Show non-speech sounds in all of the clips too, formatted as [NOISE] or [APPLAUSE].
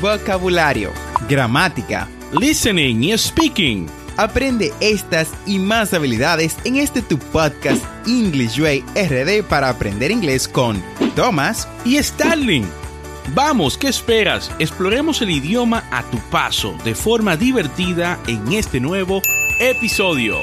vocabulario, gramática, listening y speaking. Aprende estas y más habilidades en este tu podcast English Way RD para aprender inglés con Thomas y Starling. Vamos, ¿qué esperas? Exploremos el idioma a tu paso de forma divertida en este nuevo episodio.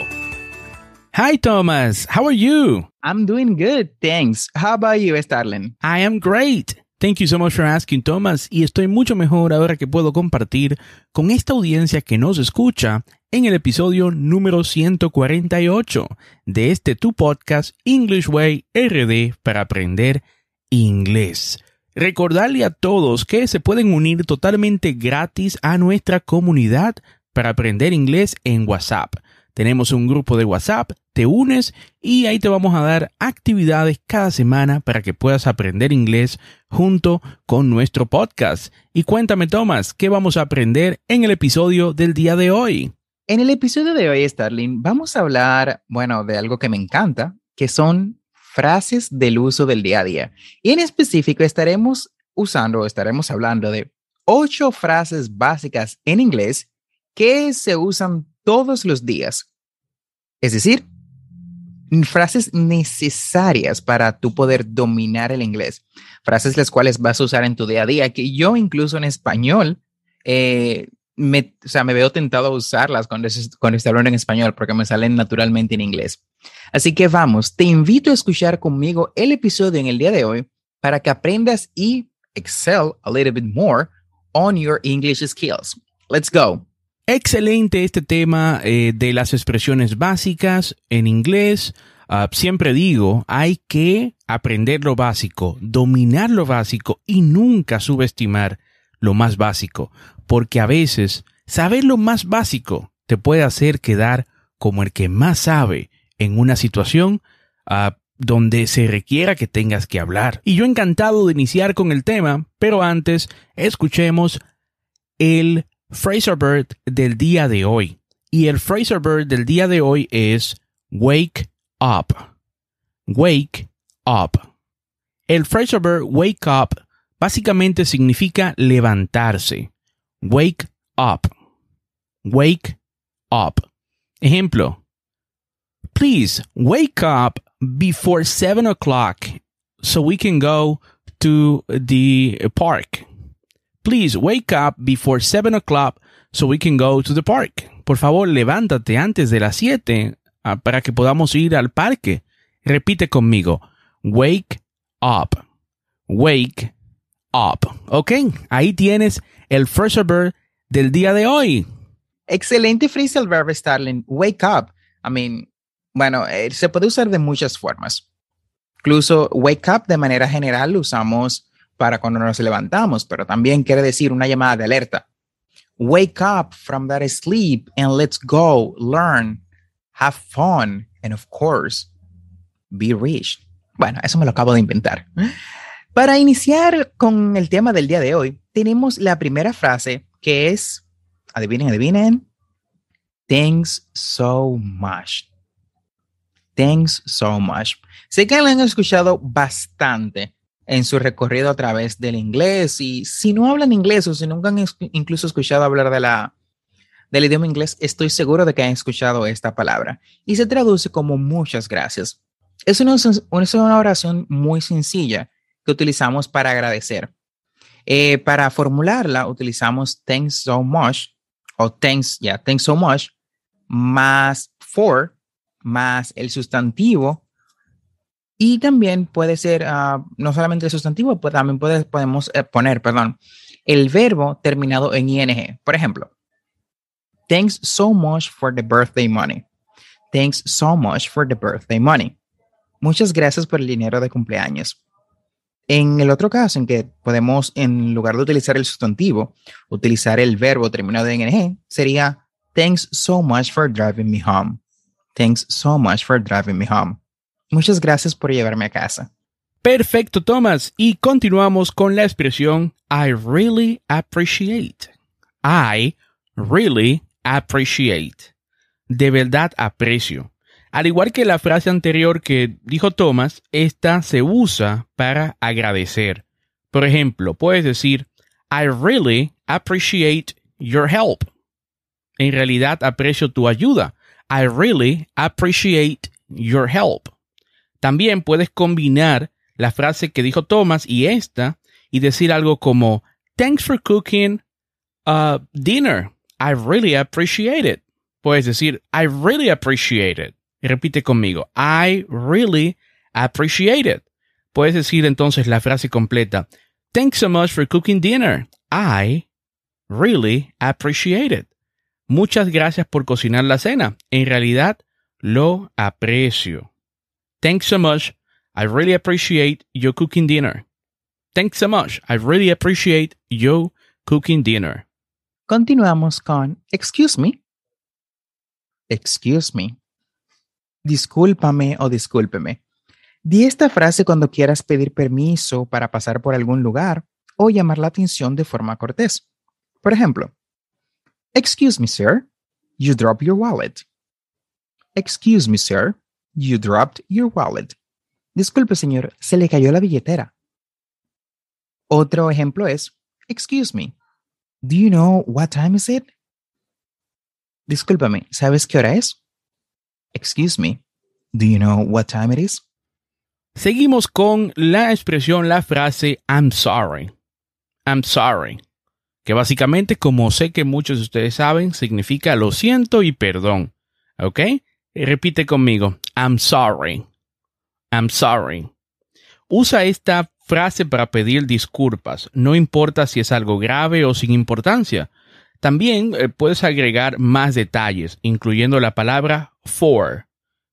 Hi Thomas, how are you? I'm doing good, thanks. How about you, Starling? I am great. Thank you so much for asking, Thomas. Y estoy mucho mejor ahora que puedo compartir con esta audiencia que nos escucha en el episodio número 148 de este tu podcast English Way RD para aprender inglés. Recordarle a todos que se pueden unir totalmente gratis a nuestra comunidad para aprender inglés en WhatsApp. Tenemos un grupo de WhatsApp, te unes y ahí te vamos a dar actividades cada semana para que puedas aprender inglés junto con nuestro podcast. Y cuéntame, Tomás, ¿qué vamos a aprender en el episodio del día de hoy? En el episodio de hoy, Starling, vamos a hablar, bueno, de algo que me encanta, que son frases del uso del día a día. Y en específico estaremos usando, estaremos hablando de ocho frases básicas en inglés que se usan todos los días. Es decir, frases necesarias para tu poder dominar el inglés. Frases las cuales vas a usar en tu día a día, que yo incluso en español, eh, me, o sea, me veo tentado a usarlas cuando, cuando estoy hablando en español porque me salen naturalmente en inglés. Así que vamos, te invito a escuchar conmigo el episodio en el día de hoy para que aprendas y excel a little bit more on your English skills. Let's go. Excelente este tema eh, de las expresiones básicas en inglés. Ah, siempre digo, hay que aprender lo básico, dominar lo básico y nunca subestimar lo más básico, porque a veces saber lo más básico te puede hacer quedar como el que más sabe en una situación ah, donde se requiera que tengas que hablar. Y yo encantado de iniciar con el tema, pero antes escuchemos el Fraser Bird del día de hoy. Y el Fraser Bird del día de hoy es Wake Up. Wake Up. El Fraser Bird Wake Up básicamente significa levantarse. Wake up. Wake up. Ejemplo. Please wake up before 7 o'clock so we can go to the park. Please wake up before 7 o'clock so we can go to the park. Por favor, levántate antes de las 7 ah, para que podamos ir al parque. Repite conmigo. Wake up. Wake up. Ok, ahí tienes el first verb del día de hoy. Excelente phrasal verb, Starling. Wake up. I mean, bueno, eh, se puede usar de muchas formas. Incluso wake up de manera general lo usamos para cuando nos levantamos, pero también quiere decir una llamada de alerta. Wake up from that sleep and let's go, learn, have fun, and of course, be rich. Bueno, eso me lo acabo de inventar. Para iniciar con el tema del día de hoy, tenemos la primera frase que es, adivinen, adivinen, thanks so much. Thanks so much. Sé que lo han escuchado bastante en su recorrido a través del inglés. Y si no hablan inglés o si nunca han incluso escuchado hablar de la, del idioma inglés, estoy seguro de que han escuchado esta palabra. Y se traduce como muchas gracias. Es una, oración muy sencilla que utilizamos para agradecer. Eh, para formularla utilizamos thanks so much o thanks, yeah, thanks so much más for más el sustantivo y también puede ser uh, no solamente el sustantivo, pues también podemos eh, poner, perdón, el verbo terminado en ing. Por ejemplo, thanks so much for the birthday money. Thanks so much for the birthday money. Muchas gracias por el dinero de cumpleaños. En el otro caso, en que podemos, en lugar de utilizar el sustantivo, utilizar el verbo terminado en ing, sería Thanks so much for driving me home. Thanks so much for driving me home. Muchas gracias por llevarme a casa. Perfecto, Thomas. Y continuamos con la expresión I really appreciate. I really appreciate. De verdad aprecio. Al igual que la frase anterior que dijo Thomas, esta se usa para agradecer. Por ejemplo, puedes decir I really appreciate your help. En realidad aprecio tu ayuda. I really appreciate your help. También puedes combinar la frase que dijo Thomas y esta y decir algo como Thanks for cooking dinner. I really appreciate it. Puedes decir I really appreciate it. Repite conmigo. I really appreciate it. Puedes decir entonces la frase completa. Thanks so much for cooking dinner. I really appreciate it. Muchas gracias por cocinar la cena. En realidad, lo aprecio. Thanks so much. I really appreciate your cooking dinner. Thanks so much. I really appreciate your cooking dinner. Continuamos con excuse me. Excuse me. Discúlpame o discúlpeme. Di esta frase cuando quieras pedir permiso para pasar por algún lugar o llamar la atención de forma cortés. Por ejemplo, Excuse me, sir, you dropped your wallet. Excuse me, sir, you dropped your wallet. Disculpe, señor, se le cayó la billetera. Otro ejemplo es, Excuse me, do you know what time is it? Discúlpame, ¿sabes qué hora es? Excuse me, do you know what time it is? Seguimos con la expresión, la frase I'm sorry. I'm sorry. Que básicamente, como sé que muchos de ustedes saben, significa lo siento y perdón. ¿Ok? Repite conmigo. I'm sorry. I'm sorry. Usa esta frase para pedir disculpas. No importa si es algo grave o sin importancia. También eh, puedes agregar más detalles, incluyendo la palabra for.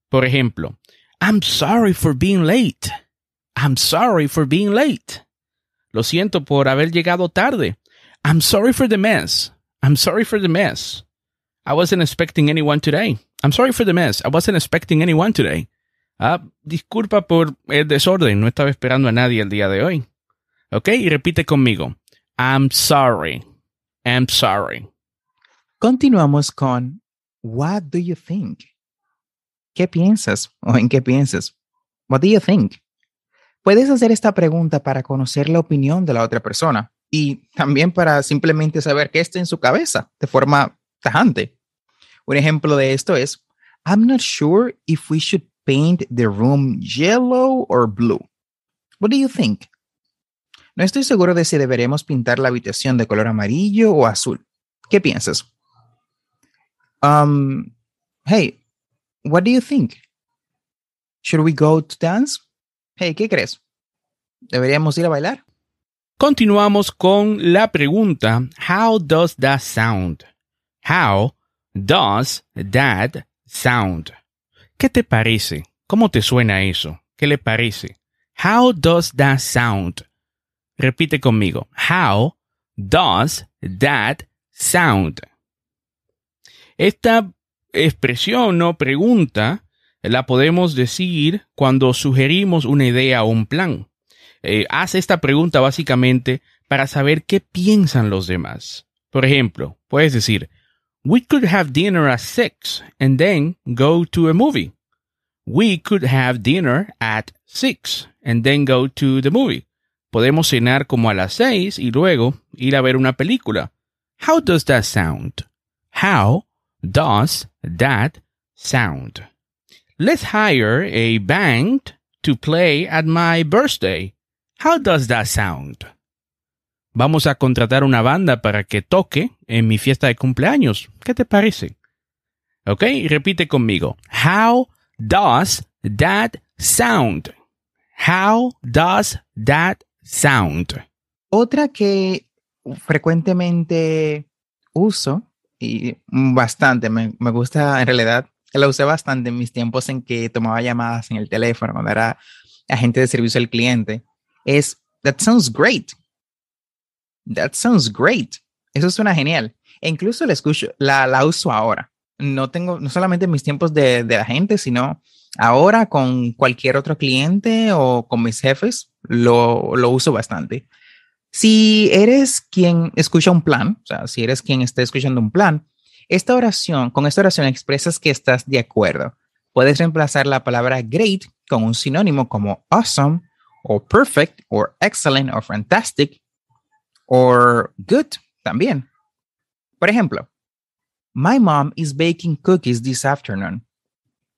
Por ejemplo, I'm sorry for being late. I'm sorry for being late. Lo siento por haber llegado tarde. I'm sorry for the mess. I'm sorry for the mess. I wasn't expecting anyone today. I'm sorry for the mess. I wasn't expecting anyone today. Ah, disculpa por el desorden. No estaba esperando a nadie el día de hoy. Ok, y repite conmigo. I'm sorry. I'm sorry. Continuamos con What do you think? ¿Qué piensas o en qué piensas? What do you think? Puedes hacer esta pregunta para conocer la opinión de la otra persona y también para simplemente saber qué está en su cabeza de forma tajante. Un ejemplo de esto es, I'm not sure if we should paint the room yellow or blue. What do you think? No estoy seguro de si deberemos pintar la habitación de color amarillo o azul. ¿Qué piensas? Um, hey, What do you think? Should we go to dance? Hey, ¿qué crees? ¿Deberíamos ir a bailar? Continuamos con la pregunta, How does that sound? How does that sound? ¿Qué te parece? ¿Cómo te suena eso? ¿Qué le parece? How does that sound? Repite conmigo. How does that sound? Esta expresión o pregunta la podemos decir cuando sugerimos una idea o un plan. Eh, haz esta pregunta básicamente para saber qué piensan los demás. Por ejemplo, puedes decir, We could have dinner at six and then go to a movie. We could have dinner at six and then go to the movie. Podemos cenar como a las seis y luego ir a ver una película. How does that sound? How does that sound? Let's hire a band to play at my birthday. How does that sound? Vamos a contratar una banda para que toque en mi fiesta de cumpleaños. ¿Qué te parece? Ok, repite conmigo. How does that sound? How does that sound? Otra que frecuentemente uso y bastante, me, me, gusta en realidad, la usé bastante en mis tiempos en que tomaba llamadas en el teléfono, cuando era agente de servicio al cliente, es, that sounds great. That sounds great. Eso suena genial. E incluso la escucho, la, la uso ahora. No tengo, no solamente en mis tiempos de, de agente, sino ahora con cualquier otro cliente o con mis jefes, lo, lo uso bastante. Si eres quien escucha un plan, o sea, si eres quien está escuchando un plan, esta oración, con esta oración expresas que estás de acuerdo. Puedes reemplazar la palabra great con un sinónimo como awesome, o perfect, o excellent, o fantastic. Or good también. Por ejemplo, My mom is baking cookies this afternoon.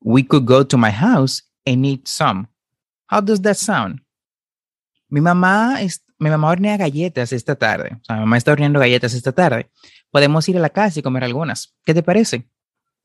We could go to my house and eat some. How does that sound? Mi mamá, es, mi mamá hornea galletas esta tarde. Mi mamá está horneando galletas esta tarde. Podemos ir a la casa y comer algunas. ¿Qué te parece?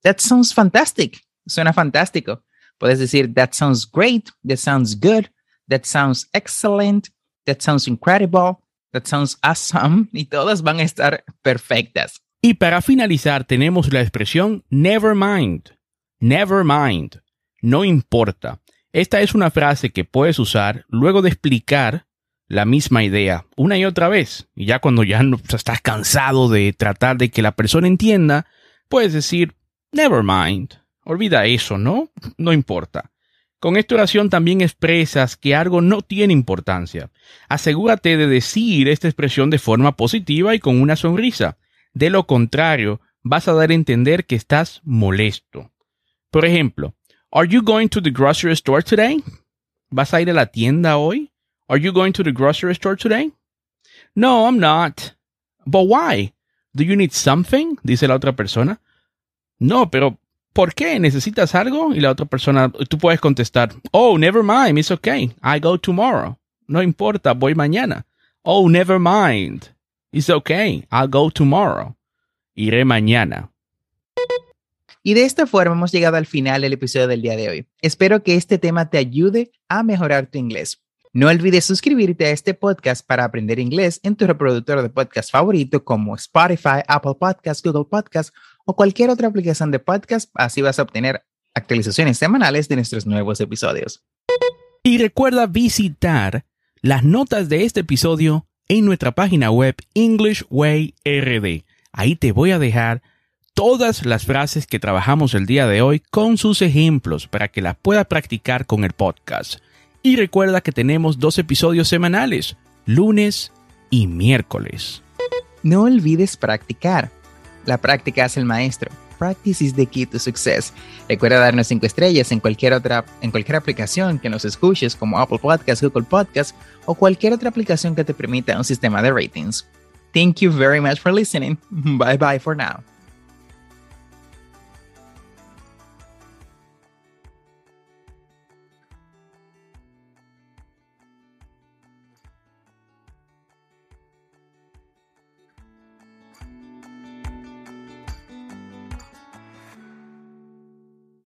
That sounds fantastic. Suena fantástico. Puedes decir, that sounds great. That sounds good. That sounds excellent. That sounds incredible. That sounds awesome. Y todas van a estar perfectas. Y para finalizar tenemos la expresión never mind. Never mind. No importa. Esta es una frase que puedes usar luego de explicar la misma idea una y otra vez. Y ya cuando ya no, estás cansado de tratar de que la persona entienda, puedes decir never mind. Olvida eso, ¿no? No importa. Con esta oración también expresas que algo no tiene importancia. Asegúrate de decir esta expresión de forma positiva y con una sonrisa. De lo contrario, vas a dar a entender que estás molesto. Por ejemplo, Are you going to the grocery store today? ¿Vas a ir a la tienda hoy? Are you going to the grocery store today? No, I'm not. But why? Do you need something? Dice la otra persona. No, pero ¿por qué? ¿Necesitas algo? Y la otra persona, tú puedes contestar, Oh, never mind, it's okay. I go tomorrow. No importa, voy mañana. Oh, never mind. It's okay. I'll go tomorrow. Iré mañana. Y de esta forma hemos llegado al final del episodio del día de hoy. Espero que este tema te ayude a mejorar tu inglés. No olvides suscribirte a este podcast para aprender inglés en tu reproductor de podcast favorito como Spotify, Apple Podcasts, Google Podcasts o cualquier otra aplicación de podcast. Así vas a obtener actualizaciones semanales de nuestros nuevos episodios. Y recuerda visitar las notas de este episodio en nuestra página web English Way RD. Ahí te voy a dejar todas las frases que trabajamos el día de hoy con sus ejemplos para que las puedas practicar con el podcast. Y recuerda que tenemos dos episodios semanales, lunes y miércoles. No olvides practicar. La práctica es el maestro. Practice is the key to success. Recuerda darnos 5 estrellas en cualquier otra en cualquier aplicación que nos escuches como Apple Podcasts, Google Podcasts o cualquier otra aplicación que te permita un sistema de ratings. Thank you very much for listening. [LAUGHS] Bye bye for now.